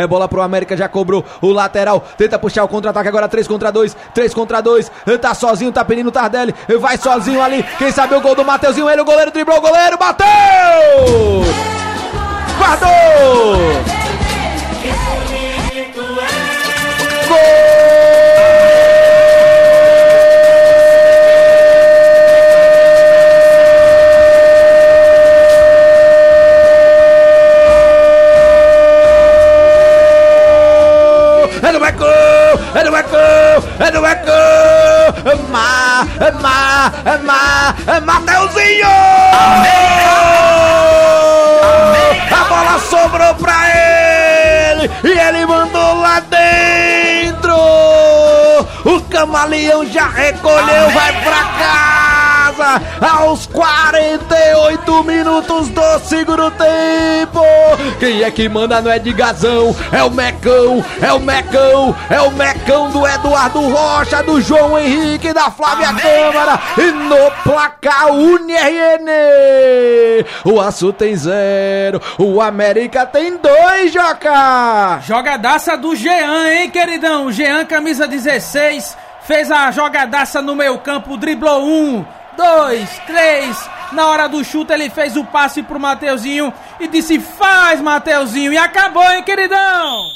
É bola pro América, já cobrou o lateral. Tenta puxar o contra-ataque agora, 3 contra 2. 3 contra 2. Tá sozinho, tá pedindo Tardelli. Vai sozinho ali. Quem sabe o gol do Mateuzinho. Ele, o goleiro, driblou o goleiro. Bateu! No Eco! É má! É má! É má! É Mateuzinho! A bola sobrou pra ele! E ele mandou lá dentro! O camaleão já recolheu, vai! Aos 48 minutos do segundo tempo! Quem é que manda não é de Gazão, é o Mecão, é o Mecão, é o Mecão do Eduardo Rocha, do João Henrique, da Flávia Câmara, e no placar UNRN! O Açu tem zero, o América tem dois, Joca! Jogadaça do Jean, hein, queridão? Jean, camisa 16, fez a jogadaça no meio campo, driblou um, dois, três. Na hora do chute ele fez o passe pro Mateuzinho e disse: Faz, Mateuzinho! E acabou, hein, queridão?